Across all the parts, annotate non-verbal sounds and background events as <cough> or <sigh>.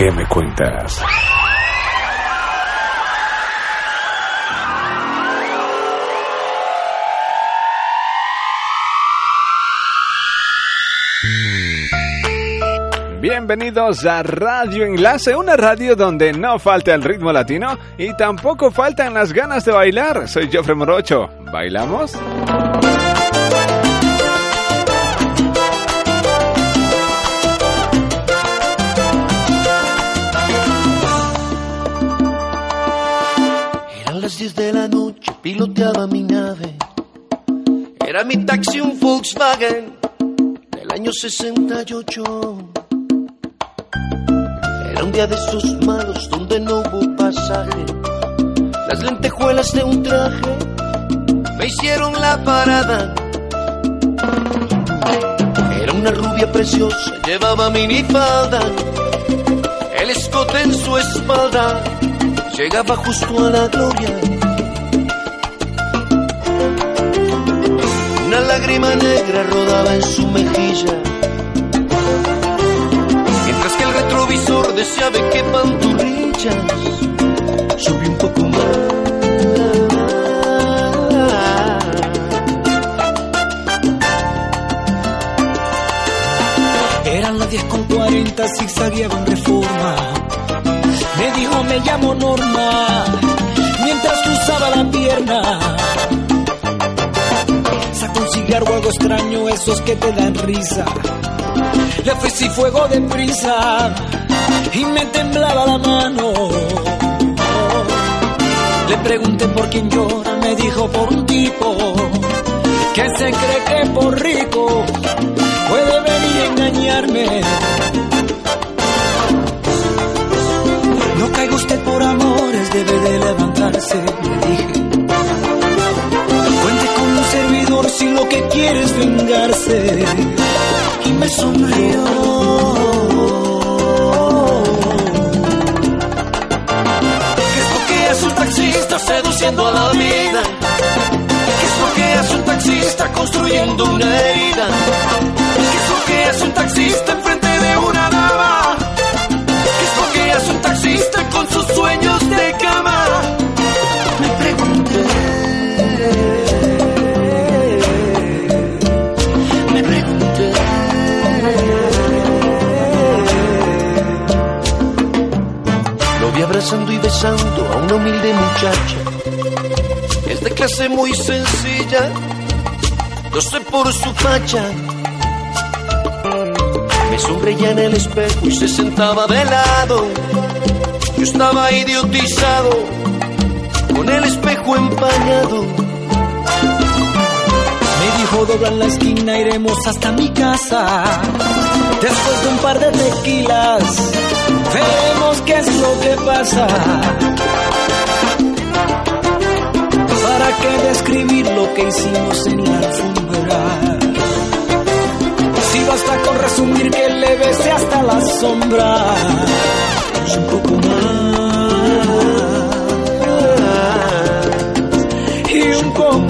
¿Qué me cuentas? Bienvenidos a Radio Enlace, una radio donde no falta el ritmo latino y tampoco faltan las ganas de bailar. Soy Jofre Morocho. ¿Bailamos? Mi nave. Era mi taxi un Volkswagen del año 68. Era un día de esos malos donde no hubo pasaje. Las lentejuelas de un traje me hicieron la parada. Era una rubia preciosa, llevaba minifalda, el escote en su espalda llegaba justo a la gloria. Lágrima negra rodaba en su mejilla, mientras que el retrovisor decía de qué panturrillas subí un poco más. Eran las 10 con 40, zigzagueaba en reforma. Me dijo, me llamo Norma, mientras cruzaba la pierna. Un cigarro algo extraño, esos que te dan risa. Le ofrecí fuego de prisa y me temblaba la mano. Le pregunté por quién llora, me dijo por un tipo que se cree que por rico puede venir a engañarme. No caiga usted por amores, debe de levantarse, lo que quiere es vengarse. Y me sonrió. ¿Qué es lo que hace un taxista seduciendo a la vida? ¿Qué es lo que hace un taxista construyendo una herida? ¿Qué es lo que hace un taxista enfrente de una dama? ¿Qué es lo que hace un taxista con sus sueños de cama? Besando a una humilde muchacha. Es de clase muy sencilla, no sé por su facha. Me sonreía en el espejo y se sentaba de lado. Yo estaba idiotizado, con el espejo empañado. Me dijo dobla en la esquina, iremos hasta mi casa. Después de un par de tequilas, veremos qué es lo que pasa. ¿Para qué describir lo que hicimos en la alfombra? Si basta con resumir que le besé hasta la sombra. Y un poco más. Y un poco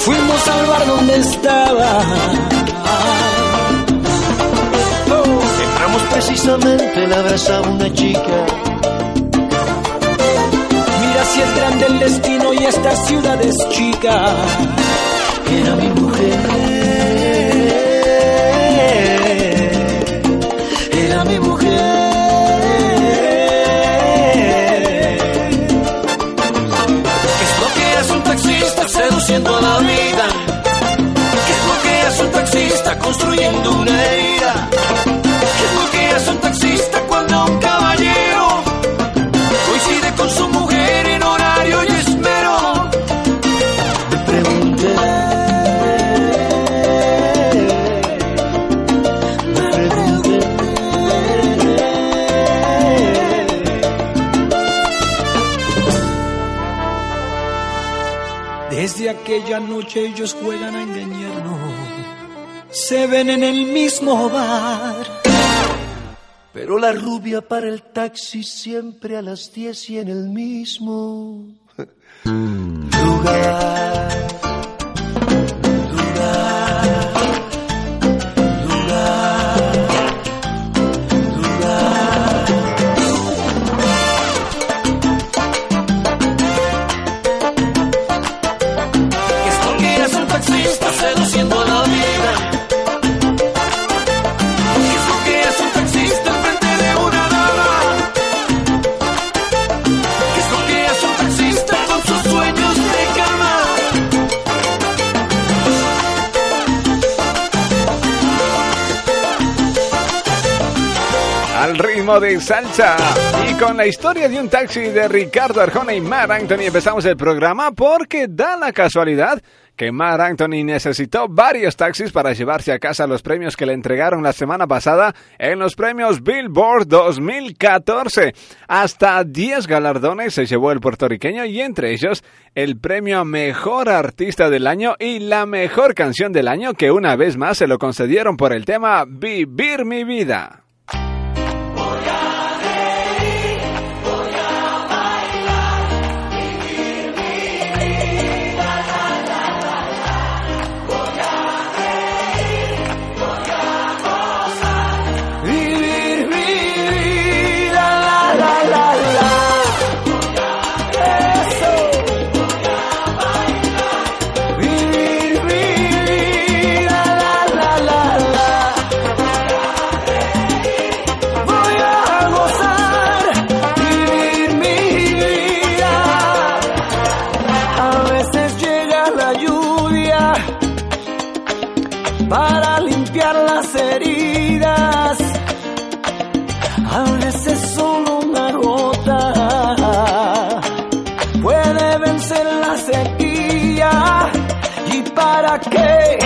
Fuimos al bar donde estaba. Entramos precisamente, la abrazaba una chica. Mira si es grande el destino y esta ciudad es chica. Era mi mujer. construyendo una herida. ¿Qué porquerías un taxista cuando un caballero coincide con su mujer en horario y espero? Te pregunté, me pregunté. Desde aquella noche ellos juegan a se ven en el mismo bar. Pero la rubia para el taxi siempre a las 10 y en el mismo lugar. De salsa. Y con la historia de un taxi de Ricardo Arjona y Mar Anthony empezamos el programa porque da la casualidad que Mar Anthony necesitó varios taxis para llevarse a casa los premios que le entregaron la semana pasada en los premios Billboard 2014. Hasta 10 galardones se llevó el puertorriqueño y entre ellos el premio Mejor Artista del Año y la Mejor Canción del Año que una vez más se lo concedieron por el tema Vivir mi vida. para limpiar las heridas. A veces solo una gota puede vencer la sequía. ¿Y para qué?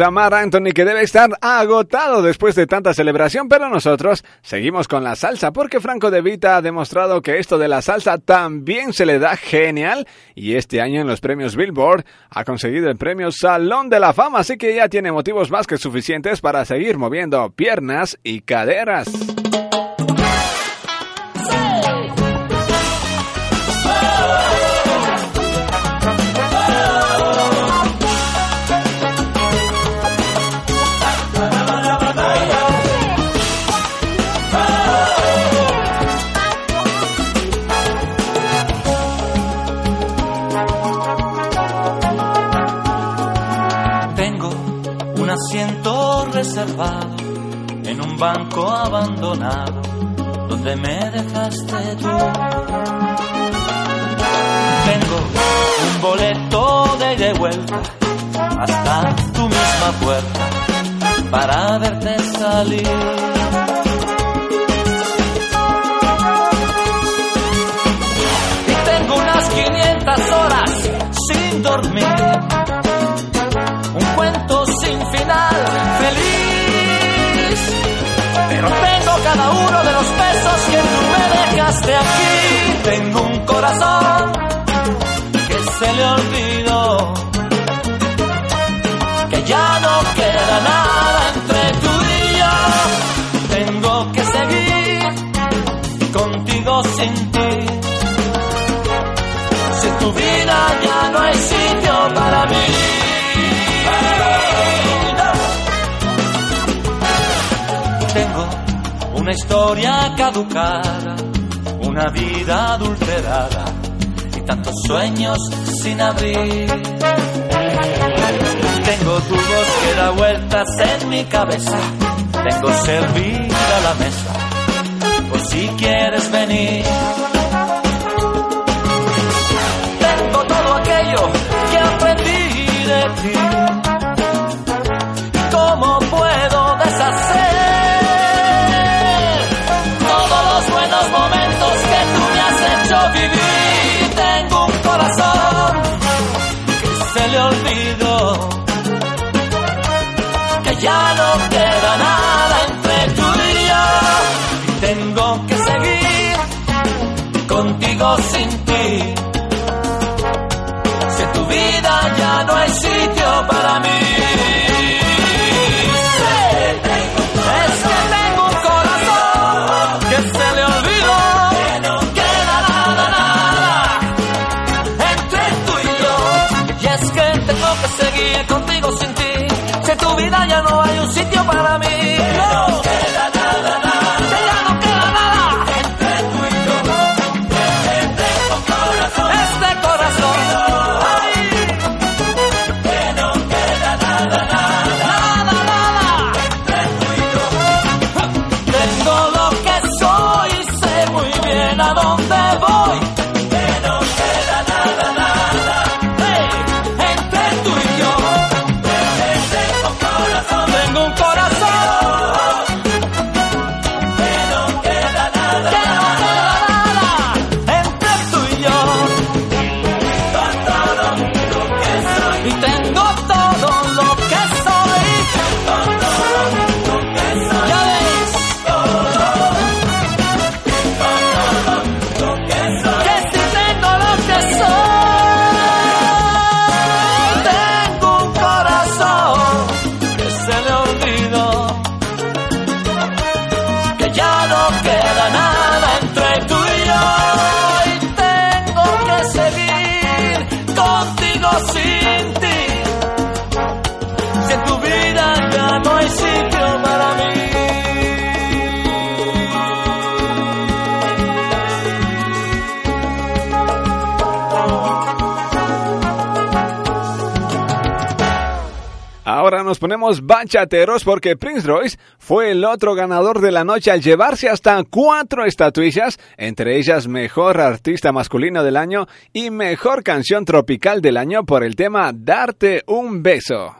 Dejamos a Mar Anthony que debe estar agotado después de tanta celebración, pero nosotros seguimos con la salsa porque Franco De Vita ha demostrado que esto de la salsa también se le da genial y este año en los premios Billboard ha conseguido el premio Salón de la Fama, así que ya tiene motivos más que suficientes para seguir moviendo piernas y caderas. Reservado en un banco abandonado donde me dejaste tú. Tengo un boleto de ida y vuelta hasta tu misma puerta para verte salir. Y tengo unas 500 horas sin dormir un cuento sin final feliz. Pero tengo cada uno de los besos que tú me dejaste aquí. Tengo un corazón que se le olvidó. Que ya no queda nada entre tú y yo. Tengo que seguir contigo sin ti. Si tu vida ya una historia caducada, una vida adulterada y tantos sueños sin abrir. Tengo tu voz que da vueltas en mi cabeza, tengo servida la mesa, por si quieres venir. Ponemos bachateros porque Prince Royce fue el otro ganador de la noche al llevarse hasta cuatro estatuillas, entre ellas Mejor Artista Masculino del Año y Mejor Canción Tropical del Año por el tema Darte un Beso.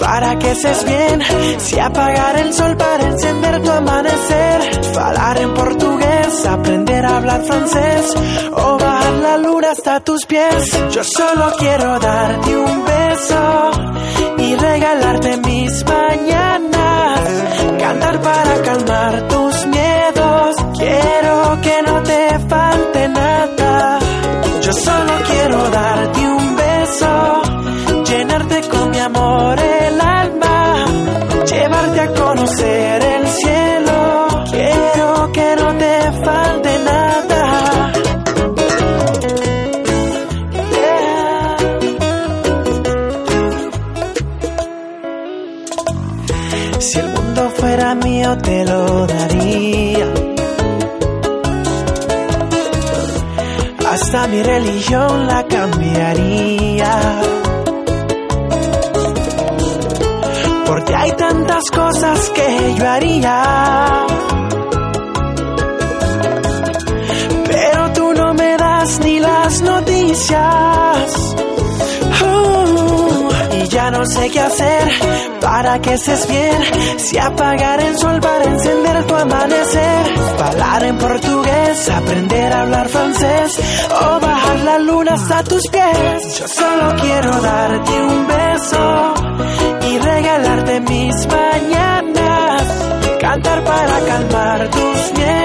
para que seas bien. Si apagar el sol para encender tu amanecer. Falar en portugués, aprender a hablar francés. O bajar la luna hasta tus pies. Yo solo quiero darte un beso y regalarte mis mañanas. Cantar para calmar tus miedos. Quiero que no te falte nada. Yo solo quiero darte te lo daría. Hasta mi religión la cambiaría. Porque hay tantas cosas que yo haría. Sé qué hacer para que estés bien. Si apagar el sol para encender tu amanecer. Hablar en portugués, aprender a hablar francés. O bajar la luna hasta tus pies. Yo solo quiero darte un beso y regalarte mis mañanas. Cantar para calmar tus miedos.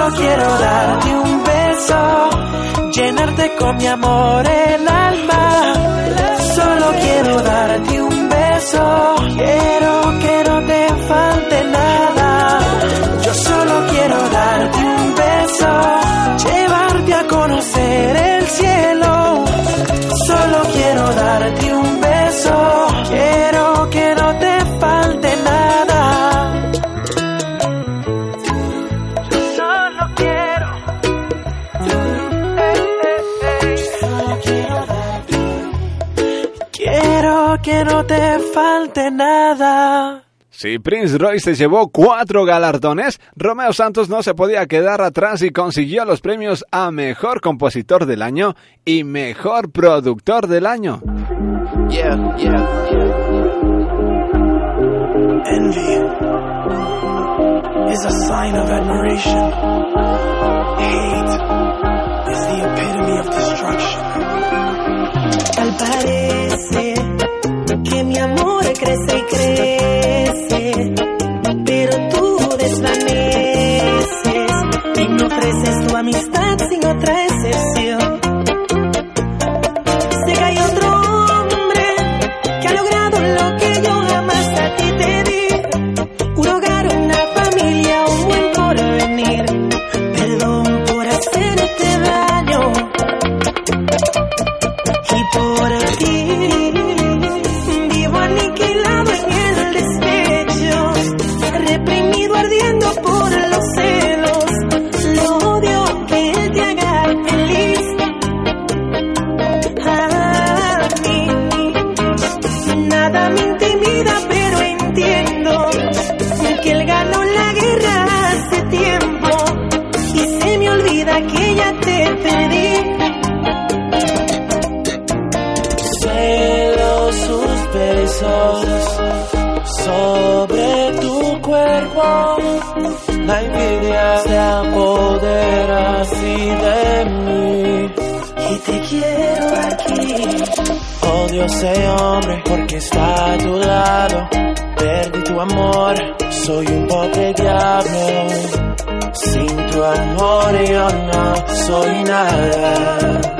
Solo quiero darte un beso, llenarte con mi amor el alma. Solo quiero darte un beso, quiero nada. Si Prince Royce se llevó cuatro galardones, Romeo Santos no se podía quedar atrás y consiguió los premios a Mejor Compositor del Año y Mejor Productor del Año. Yeah, yeah, yeah. Envy is a sign of admiration. Hate is the epitome of destruction. Crece y crece, pero tú desvaneces. Y me ofreces tu amistad Odio ese hombre porque está a tu lado. Perdí tu amor, soy un pobre diablo. Sin tu amor yo no soy nada.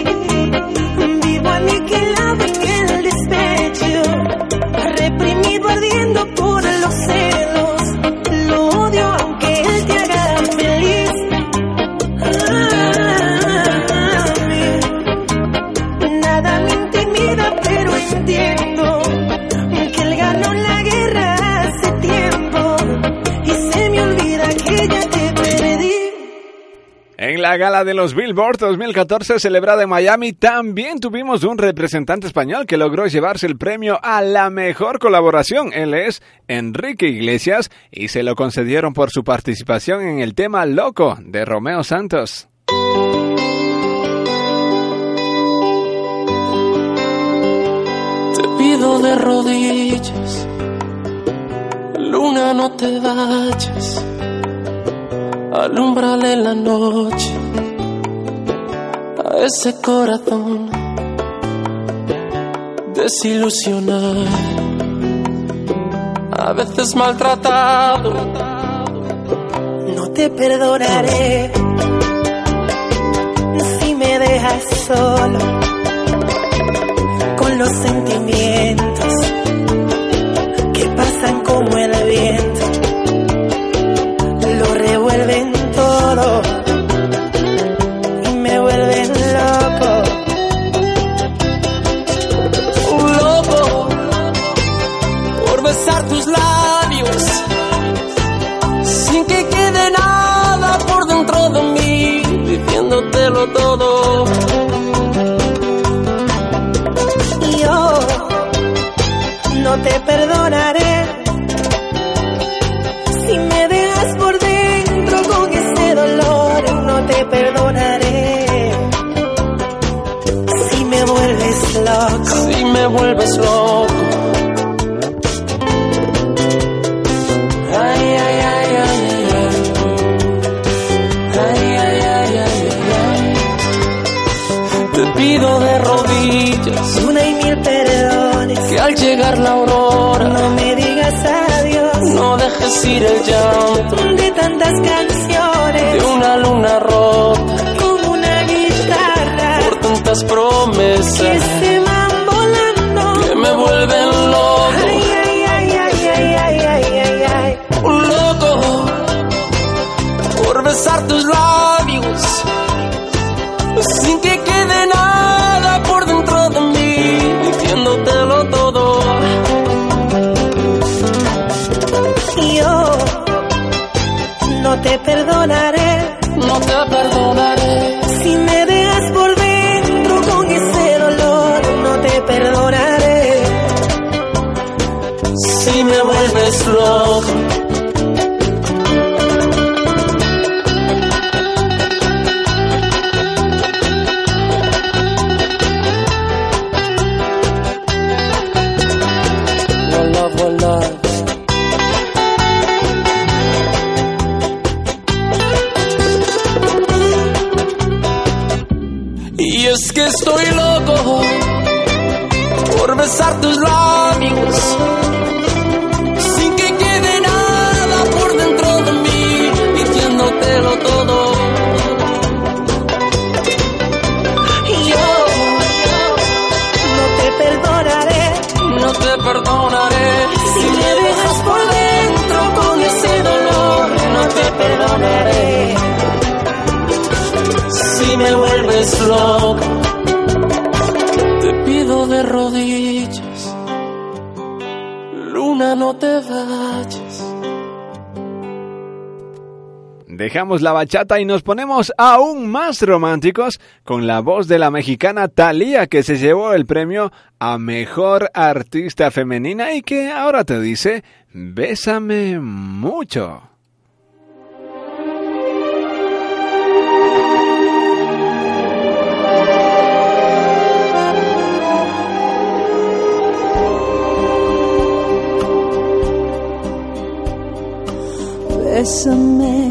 Vivo aniquilado en el despecho, reprimido ardiendo por los celos. La gala de los Billboard 2014 celebrada en Miami también tuvimos un representante español que logró llevarse el premio a la mejor colaboración. Él es Enrique Iglesias y se lo concedieron por su participación en el tema Loco de Romeo Santos. Te pido de rodillas, luna no te vayas, alumbrale la noche a ese corazón desilusionado, a veces maltratado. No te perdonaré si me dejas solo con los sentimientos La bachata y nos ponemos aún más románticos con la voz de la mexicana Thalía que se llevó el premio a Mejor Artista Femenina y que ahora te dice, bésame mucho. Bésame,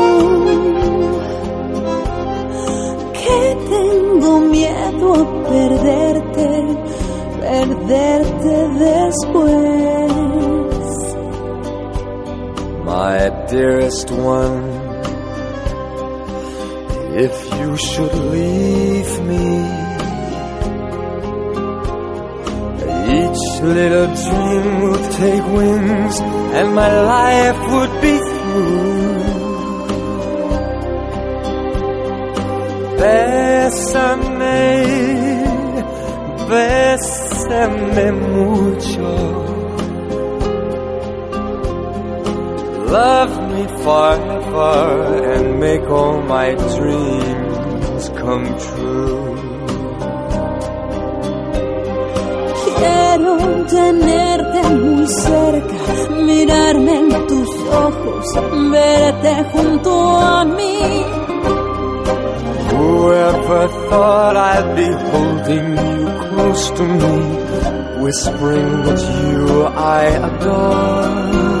Dearest one, if you should leave me, each little dream would take wings and my life would be through. Bésame, bésame mucho. Love forever and make all my dreams come true. Quiero tenerte muy cerca, mirarme en tus ojos, verte junto a mí Whoever thought I'd be holding you close to me, whispering that you I adore.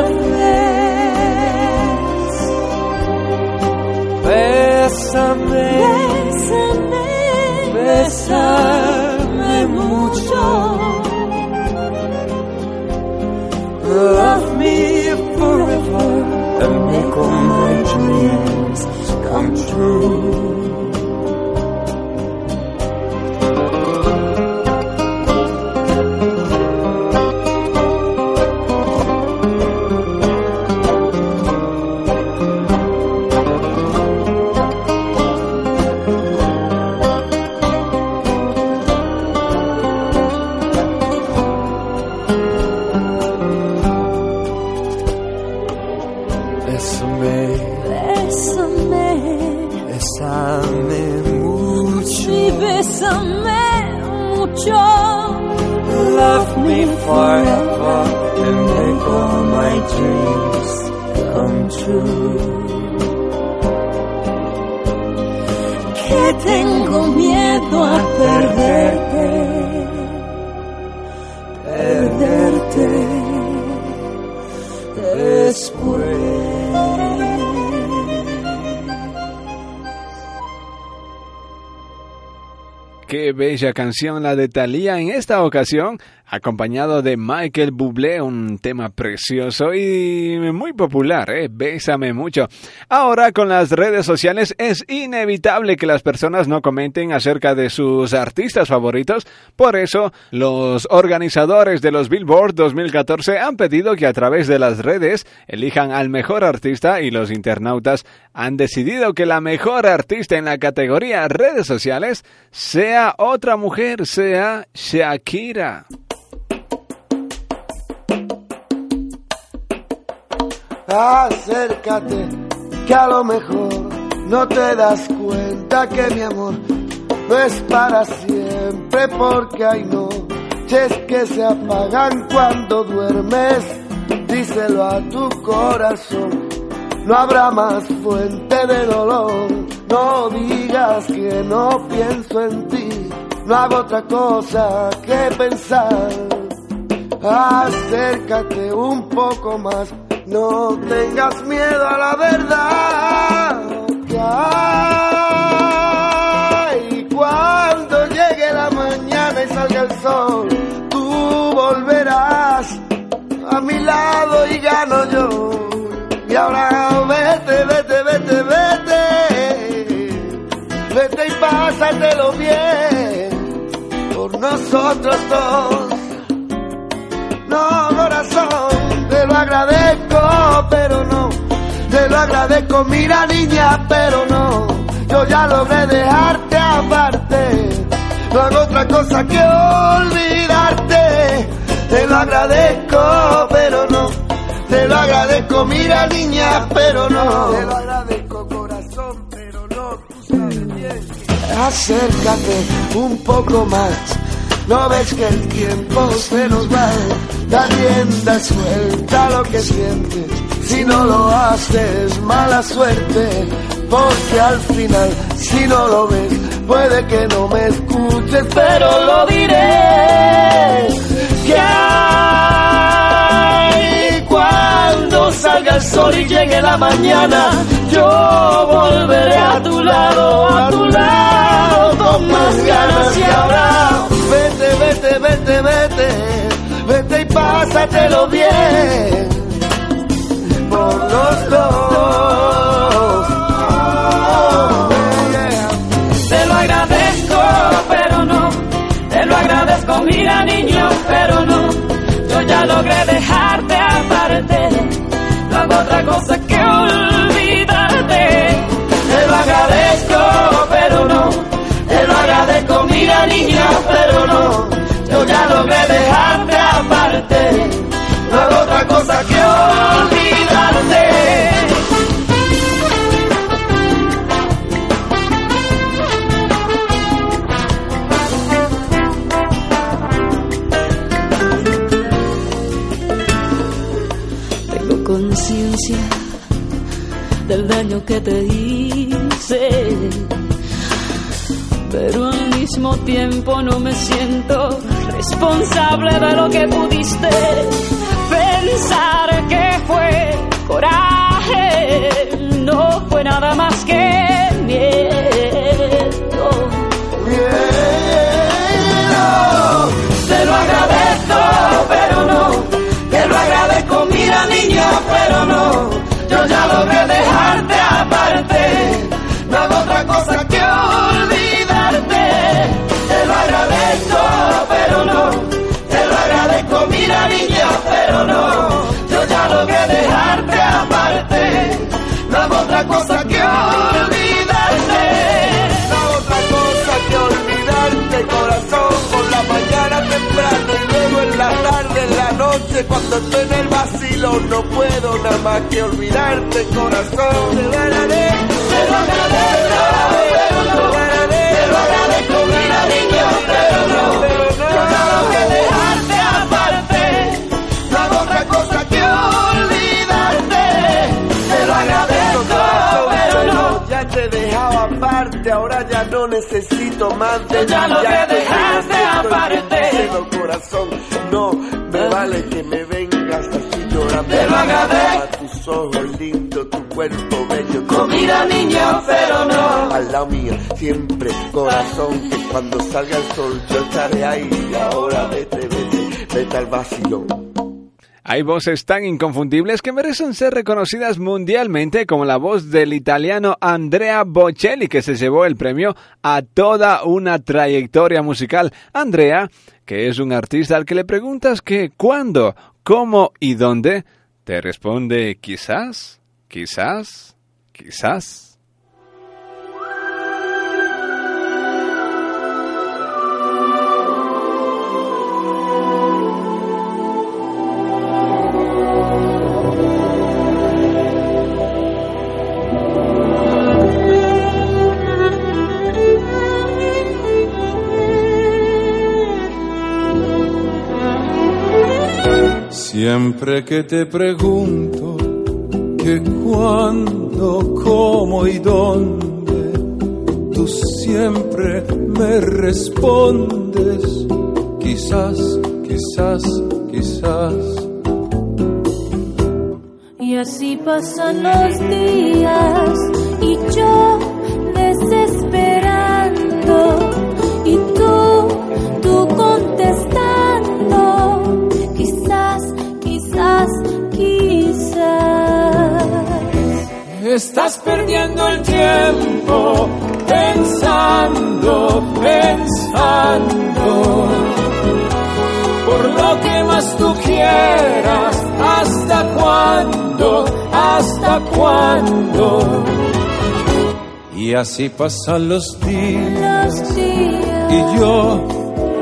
and canción la de Thalía en esta ocasión acompañado de Michael Bublé, un tema precioso y muy popular, ¿eh? Bésame mucho. Ahora con las redes sociales es inevitable que las personas no comenten acerca de sus artistas favoritos, por eso los organizadores de los Billboard 2014 han pedido que a través de las redes elijan al mejor artista y los internautas han decidido que la mejor artista en la categoría redes sociales sea otra mujer, sea Shakira. Acércate, que a lo mejor no te das cuenta que mi amor no es para siempre porque hay noches que se apagan cuando duermes. Díselo a tu corazón, no habrá más fuente de dolor. No digas que no pienso en ti, no hago otra cosa que pensar. Acércate un poco más no tengas miedo a la verdad y. Cuando llegue la mañana y salga el sol, tú volverás a mi lado y gano yo. Y ahora vete, vete, vete, vete. Vete y pásate pásatelo bien por nosotros dos. No, corazón agradezco, pero no. Te lo agradezco, mira niña, pero no. Yo ya logré dejarte aparte. No hago otra cosa que olvidarte. Te lo agradezco, pero no. Te lo agradezco, mira niña, pero no. Te lo agradezco, corazón, pero no. Tú sabes bien. Acércate un poco más. No ves que el tiempo se nos va. Da rienda suelta lo que sientes. Si no lo haces, mala suerte. Porque al final, si no lo ves, puede que no me escuches, pero lo diré. Que hay cuando salga el sol y llegue la mañana, yo volveré a tu lado, a tu lado, con más ganas y ahora. Vete, vete, vete, vete, y pásatelo bien que te hice, pero al mismo tiempo no me siento responsable de lo que pudiste pensar que fue coraje, no fue nada más que miedo. Te lo agradezco, pero no. Te lo agradezco, mira niña, pero no. Yo ya logré dejarte pero no. Yo ya logré dejarte aparte. No hago otra cosa que olvidarte. No otra cosa que olvidarte, corazón, por la mañana temprano y luego en la tarde, en la noche, cuando estoy en el vacilo, no puedo nada más que olvidarte, corazón. Te agradezco, Te lo agradezco, ahora ya no necesito más de ya ti, logré te dejarte necesito y aparte. corazón, no me vale que me vengas así llorando. Te lo agradezco. A tus ojos lindos, tu cuerpo bello. tu Comida, niño, pero no. Al lado mío, siempre, corazón, que cuando salga el sol yo estaré ahí. Y ahora vete, vete, vete al vacilón. Hay voces tan inconfundibles que merecen ser reconocidas mundialmente como la voz del italiano Andrea Bocelli que se llevó el premio a toda una trayectoria musical. Andrea, que es un artista al que le preguntas que cuándo, cómo y dónde, te responde quizás, quizás, quizás. Siempre que te pregunto que cuándo, cómo y dónde, tú siempre me respondes, quizás, quizás, quizás. Y así pasan los días y yo ¿Hasta cuándo? ¿Hasta cuándo? Y así pasan los días, Los días y yo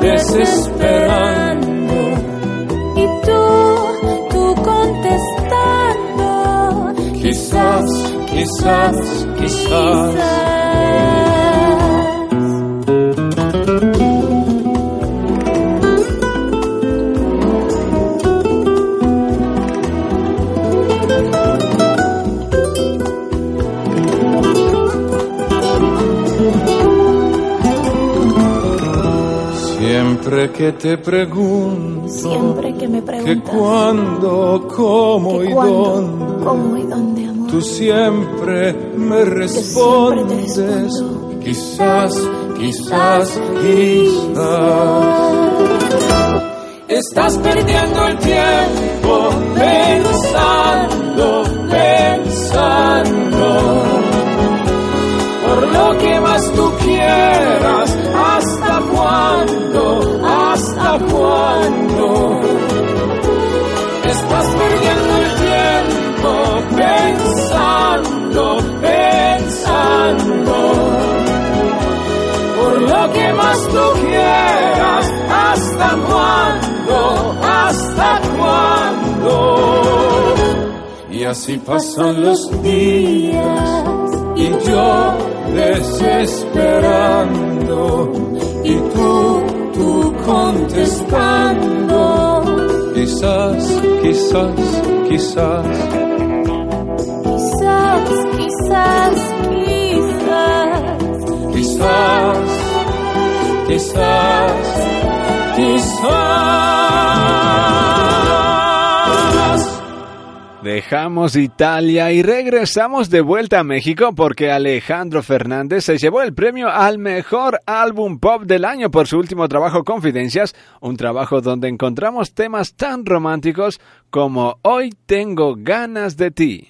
desesperando. y tú, tú contestando. Quizás, quizás, quizás. Siempre que te pregunto Siempre que me que preguntas cuándo, cómo que y cuándo, dónde, cómo y dónde, amor. tú siempre me siempre respondes. respondo. Quizás, quizás, quizás. Estás perdiendo el tiempo pensando, pensando por lo que más tú quieras. Cuándo? ¿Hasta cuándo? Y así pasan los días y yo desesperando y tú, tú contestando. Quizás, quizás, quizás. Quizás, quizás, quizás. Quizás, quizás, quizás. Dejamos Italia y regresamos de vuelta a México porque Alejandro Fernández se llevó el premio al mejor álbum pop del año por su último trabajo Confidencias, un trabajo donde encontramos temas tan románticos como Hoy tengo ganas de ti.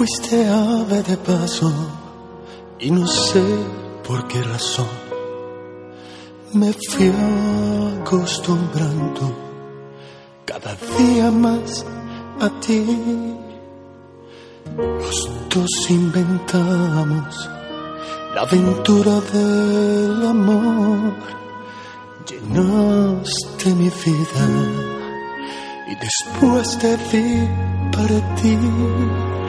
Fuiste ave de paso y no sé por qué razón me fui acostumbrando cada día más a ti. Los dos inventamos la aventura del amor. Llenaste mi vida y después te vi partir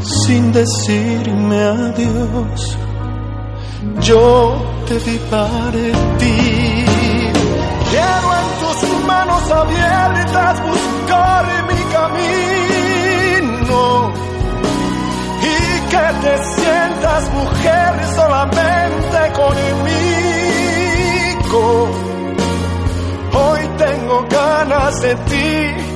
sin decirme adiós. Yo te vi partir. Quiero en tus manos abiertas buscar mi camino y que te sientas mujer solamente conmigo. Hoy tengo ganas de ti.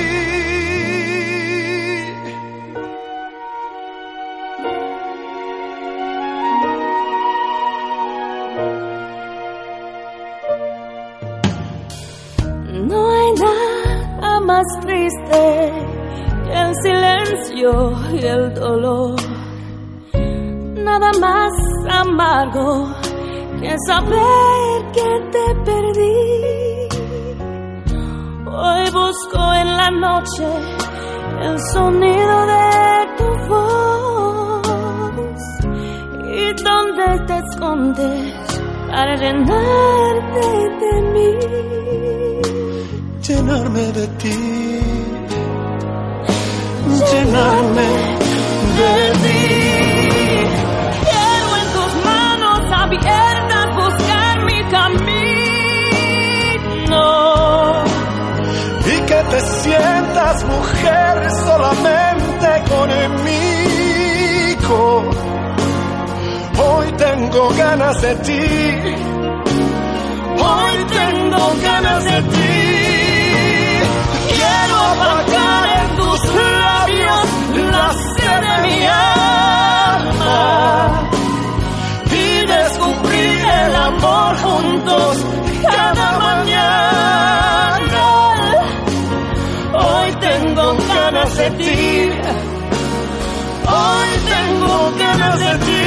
Más triste que el silencio y el dolor. Nada más amargo que saber que te perdí. Hoy busco en la noche el sonido de tu voz y donde te escondes para llenarte de mí llenarme de ti, llenarme de ti. Quiero en tus manos abiertas buscar mi camino. Y que te sientas mujer solamente conmigo. Hoy tengo ganas de ti. Hoy tengo ganas de ti. y descubrir el amor juntos cada mañana. Hoy tengo ganas de ti. Hoy tengo ganas de ti.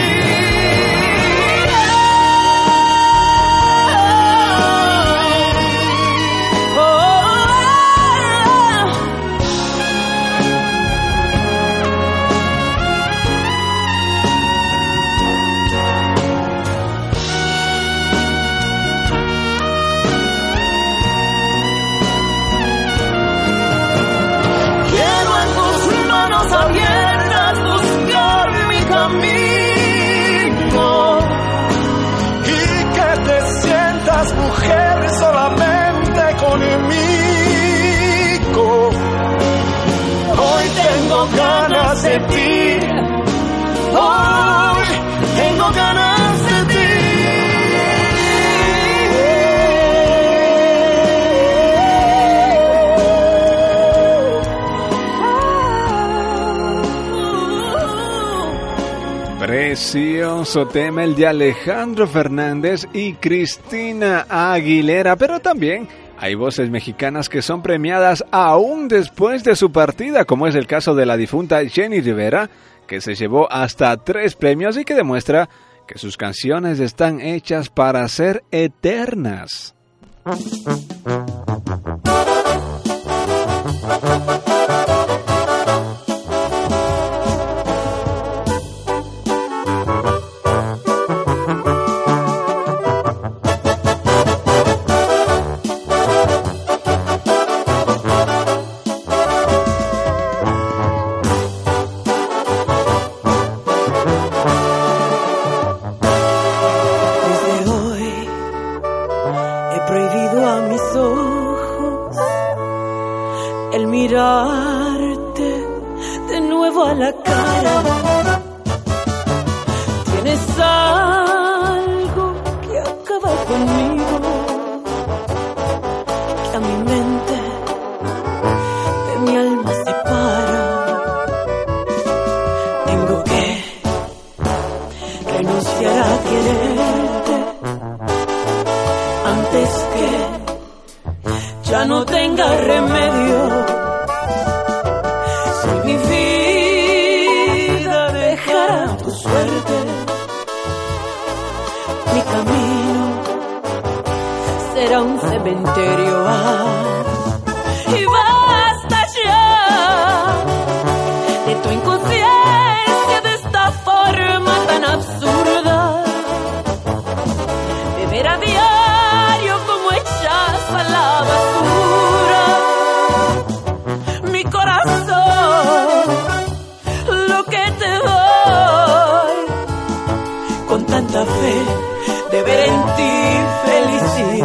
Precioso tema el de Alejandro Fernández y Cristina Aguilera, pero también hay voces mexicanas que son premiadas aún después de su partida, como es el caso de la difunta Jenny Rivera, que se llevó hasta tres premios y que demuestra que sus canciones están hechas para ser eternas.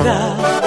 vida.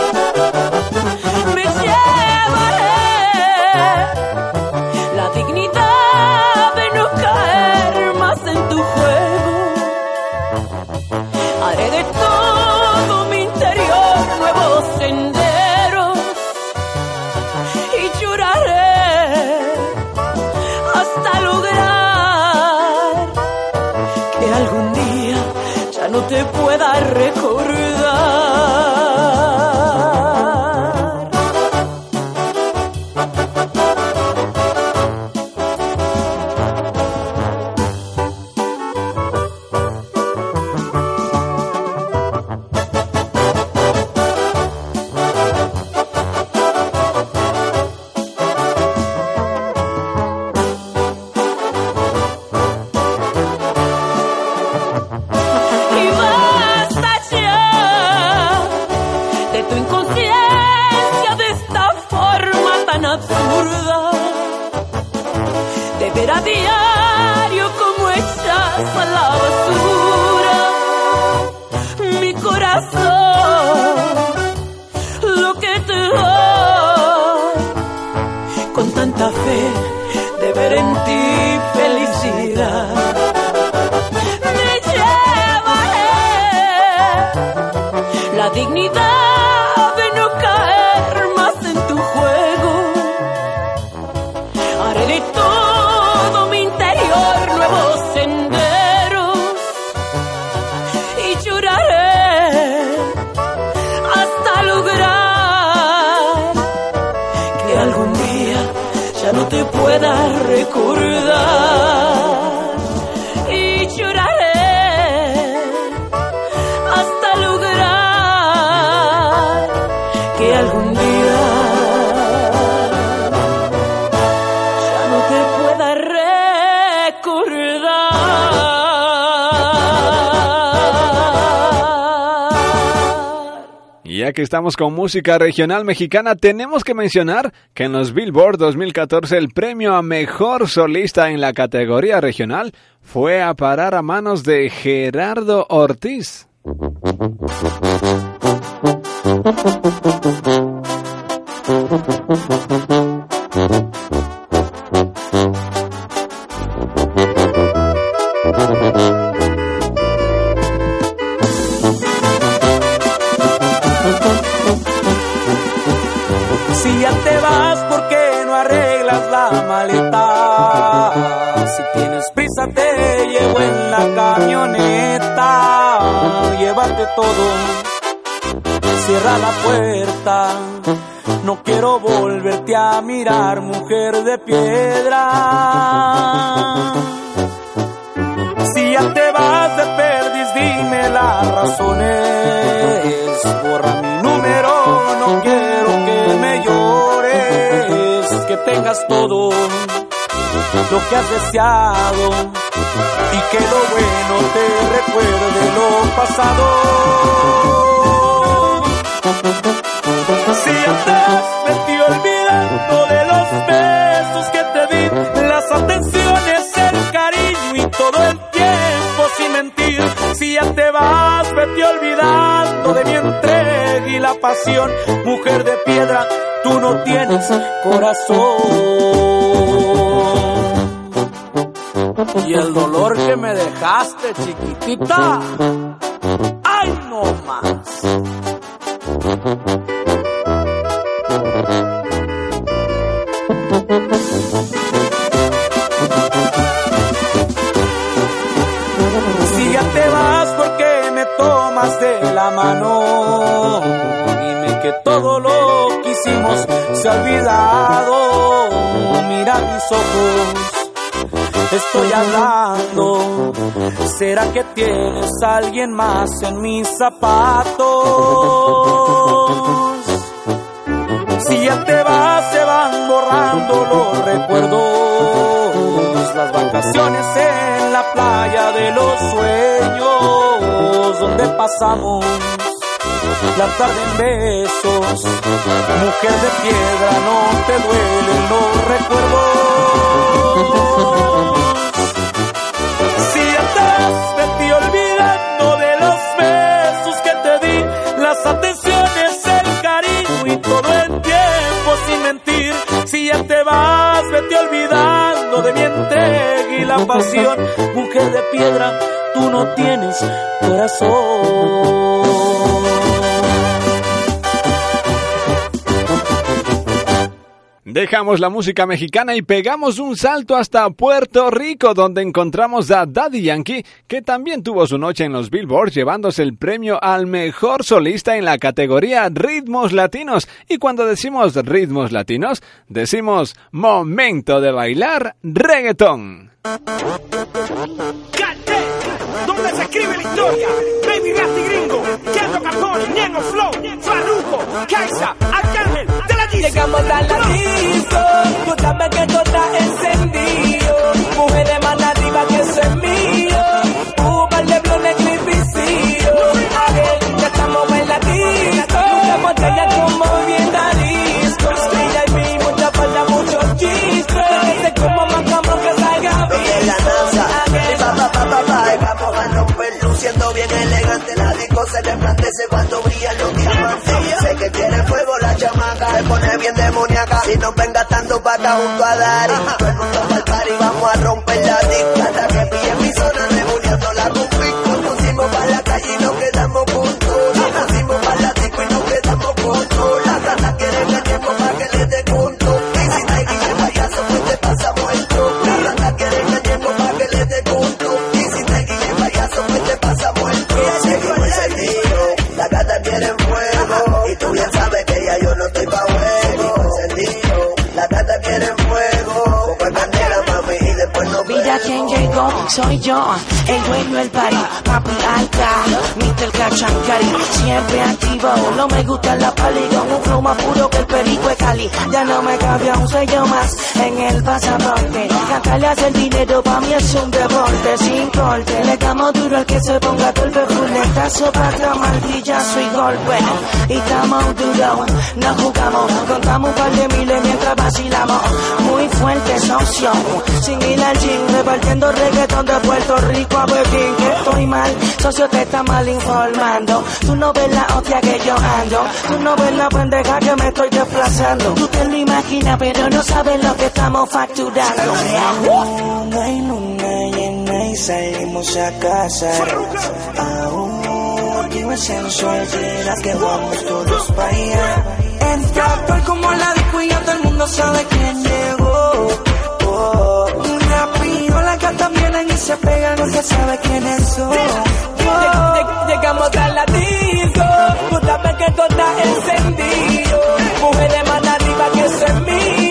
No te pueda recordar. Que estamos con música regional mexicana, tenemos que mencionar que en los Billboard 2014 el premio a mejor solista en la categoría regional fue a parar a manos de Gerardo Ortiz. <laughs> la puerta. No quiero volverte a mirar, mujer de piedra. Si ya te vas de perdiz, dime las razones. Borra mi número, no quiero que me llores. Que tengas todo lo que has deseado y que lo bueno te recuerde lo pasado. Sin mentir. Si ya te vas, vete olvidando de mi entrega y la pasión. Mujer de piedra, tú no tienes corazón. Y el dolor que me dejaste, chiquitita, ay no más. Mano, dime que todo lo que hicimos se ha olvidado. Mira mis ojos, estoy hablando. ¿Será que tienes a alguien más en mis zapatos? Si ya te vas, se van borrando los recuerdos. Las vacaciones en la playa de los sueños, donde pasamos la tarde en besos. Mujer de piedra, no te duelen los recuerdos. Si estás, me estoy olvidando de los besos que te di, las atenciones, el cariño y todo el tiempo sin mentir. Si ya te vas, vete olvidando de mi entrega y la pasión. Mujer de piedra, tú no tienes corazón. Dejamos la música mexicana y pegamos un salto hasta Puerto Rico, donde encontramos a Daddy Yankee, que también tuvo su noche en los Billboard, llevándose el premio al mejor solista en la categoría Ritmos Latinos. Y cuando decimos ritmos latinos, decimos momento de bailar reggaetón. ¿Dónde se escribe la historia? Baby Rasty Gringo, Capone, Ñengo Flow, Farruko, Kaisa, Arcángel, de la disco. Llegamos a la disco, tú sabes que tú estás encendido. Mujer de mano arriba que eso es mío. Bien elegante, la disco se resplandece cuando brillan los diamantes. Sé que tiene fuego la chamaca, se pone bien demoníaca, si no venga tanto pata junto a Dari. Todo el pa'l party, vamos a romper la disco, hasta que pille mi zona, reuniéndola con pico. Soy yo, el dueño del party, papi alta, Mr. Cachancari, siempre activo, no me gusta la pali, con un flow más puro que el perico de Cali, ya no me cambia un sello más en el pasaporte, cantarle hacer dinero pa' mí es un deporte, sin corte, le damos duro al que se ponga golpe, fuletazo, pata, martillazo y golpe, y estamos duros, no jugamos, contamos un par de miles vacilamos, muy fuerte socio, sin ir al gym, repartiendo reggaetón de Puerto Rico a Pekín, que estoy mal, socio te está mal informando, tú no ves la hostia que yo ando, tú no ves la pendeja que me estoy desplazando, tú te lo imaginas pero no sabes lo que estamos facturando. Luna y luna llena y salimos a cazar. Aún motivo sensual será que vamos todos para allá. Entra por como la mundo sabe quién llegó. Oh, rápido las gatas vienen y se pegan, no se sabe quiénes son. Lleg- Llegamos a la disco, tú sabes que todo está encendido. Mujeres más arriba que eso es mío.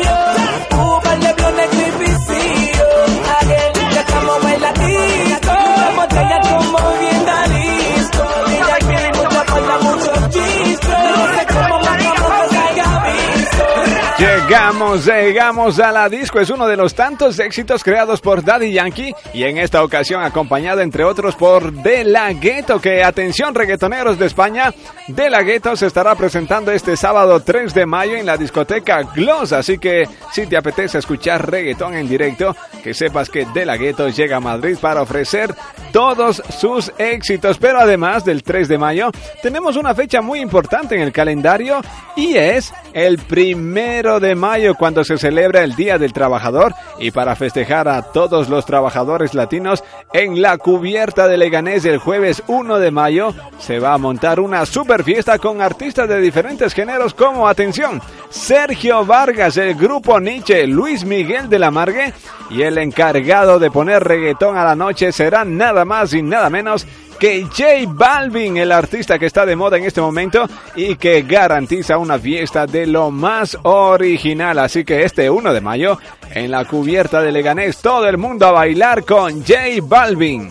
Llegamos, llegamos a la disco. Es uno de los tantos éxitos creados por Daddy Yankee y en esta ocasión acompañado entre otros por De La Ghetto. Que atención reggaetoneros de España, De La Ghetto se estará presentando este sábado 3 de mayo en la discoteca Gloss. Así que si te apetece escuchar reggaetón en directo, que sepas que De La Ghetto llega a Madrid para ofrecer todos sus éxitos. Pero además del 3 de mayo, tenemos una fecha muy importante en el calendario y es el primero de mayo cuando se celebra el Día del Trabajador y para festejar a todos los trabajadores latinos en la cubierta de Leganés el jueves 1 de mayo se va a montar una super fiesta con artistas de diferentes géneros como atención Sergio Vargas, el grupo Nietzsche, Luis Miguel de la Margue y el encargado de poner reggaetón a la noche será nada más y nada menos que J Balvin, el artista que está de moda en este momento y que garantiza una fiesta de lo más original. Así que este 1 de mayo, en la cubierta de Leganés, todo el mundo a bailar con J Balvin.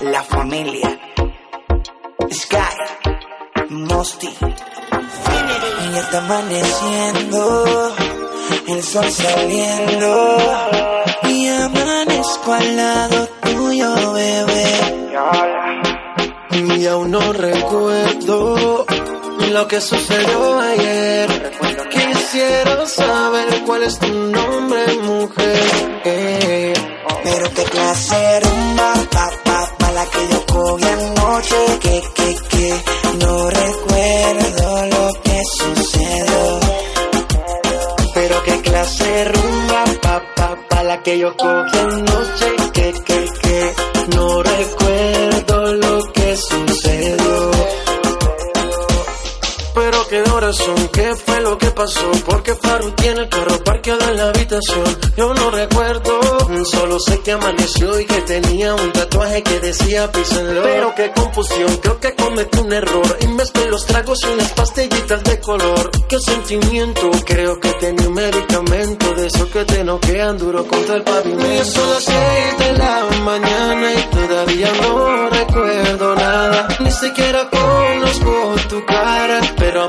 La Familia, Sky, el sol saliendo. Y amanezco al lado tuyo, bebé. Y aún no recuerdo lo que sucedió ayer. Quisiera saber cuál es tu nombre, mujer. Pero qué clase de rumba, pa, pa, pa, la que yo cogí anoche. Que, que, que, no recuerdo lo que sucedió. Qué clase rumba, pa, pa, pa, la que yo cogí anoche. Que, que, que, no recuerdo lo que sucedió. Pero qué fue lo que pasó. Porque Faru tiene el carro parqueado en la habitación. Yo no recuerdo, solo sé que amaneció y que tenía un tatuaje que decía písenlo. Pero qué confusión, creo que cometí un error. Y mezclé los tragos y unas pastillitas de color. Qué sentimiento, creo que tenía un medicamento de esos que te noquean duro contra el pavimento. Y son las seis de la mañana y todavía no recuerdo nada. Ni siquiera conozco tu cara, pero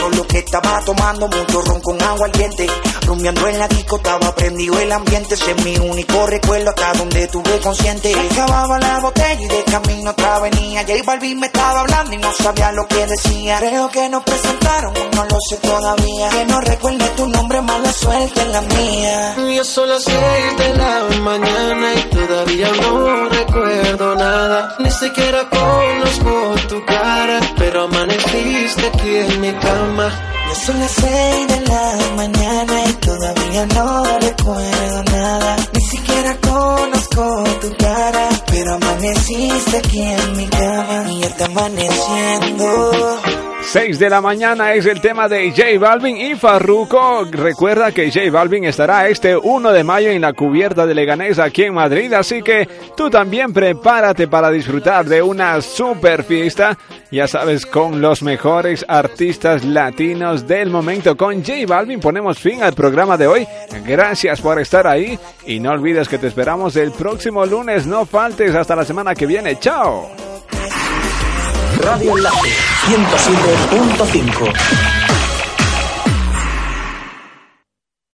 Solo que estaba tomando mucho ron con agua al diente. Rumbeando en la disco, estaba prendido el ambiente, ese es mi único recuerdo hasta donde tuve consciente. Acababa la botella y de camino otra venía. J Balvin me estaba hablando y no sabía lo que decía. Creo que nos presentaron, no lo sé todavía. Que no recuerde tu nombre, mala suerte en la mía. Ya son las seis de la mañana y todavía no recuerdo siquiera conozco tu cara, pero amaneciste aquí en mi cama. Ya son las seis de la mañana y todavía no recuerdo nada. Ni siquiera conozco tu cara, pero amaneciste aquí en mi cama y ya está amaneciendo. 6 de la mañana es el tema de J Balvin y Farruko. Recuerda que J Balvin estará este 1 de mayo en la cubierta de Leganés aquí en Madrid, así que tú también prepárate para disfrutar de una super fiesta, ya sabes, con los mejores artistas latinos del momento. Con J Balvin ponemos fin al programa de hoy. Gracias por estar ahí y no olvides que te esperamos el próximo lunes. No faltes hasta la semana que viene. Chao. Radio Enlace 107.5